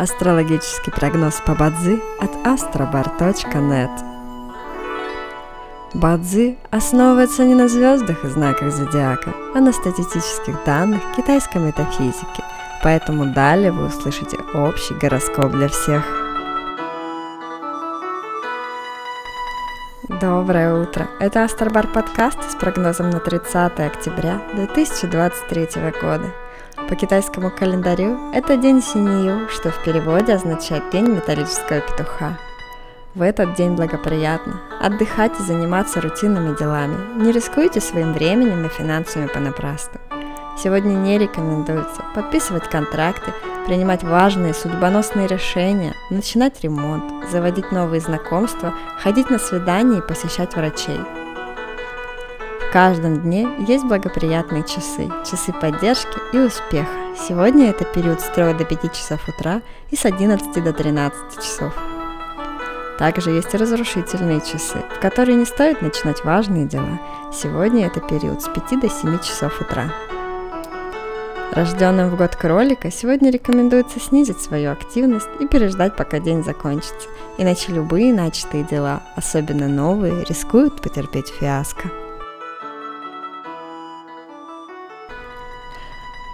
Астрологический прогноз по Бадзи от astrobar.net Бадзи основывается не на звездах и знаках зодиака, а на статистических данных китайской метафизики, поэтому далее вы услышите общий гороскоп для всех. Доброе утро! Это Астробар подкаст с прогнозом на 30 октября 2023 года. По китайскому календарю это день Синью, что в переводе означает день металлического петуха. В этот день благоприятно отдыхать и заниматься рутинными делами. Не рискуйте своим временем и финансами понапрасну. Сегодня не рекомендуется подписывать контракты, принимать важные судьбоносные решения, начинать ремонт, заводить новые знакомства, ходить на свидания и посещать врачей – в каждом дне есть благоприятные часы, часы поддержки и успеха. Сегодня это период с 3 до 5 часов утра и с 11 до 13 часов. Также есть и разрушительные часы, в которые не стоит начинать важные дела. Сегодня это период с 5 до 7 часов утра. Рожденным в год кролика сегодня рекомендуется снизить свою активность и переждать, пока день закончится, иначе любые начатые дела, особенно новые, рискуют потерпеть фиаско.